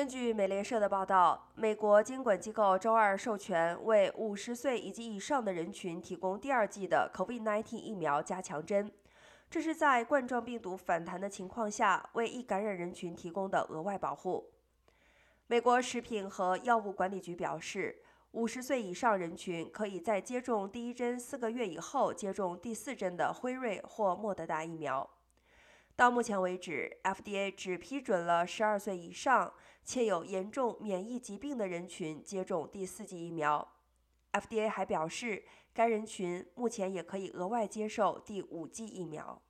根据美联社的报道，美国监管机构周二授权为50岁以及以上的人群提供第二剂的 COVID-19 疫苗加强针，这是在冠状病毒反弹的情况下为易感染人群提供的额外保护。美国食品和药物管理局表示，50岁以上人群可以在接种第一针四个月以后接种第四针的辉瑞或莫德纳疫苗。到目前为止，FDA 只批准了12岁以上且有严重免疫疾病的人群接种第四剂疫苗。FDA 还表示，该人群目前也可以额外接受第五剂疫苗。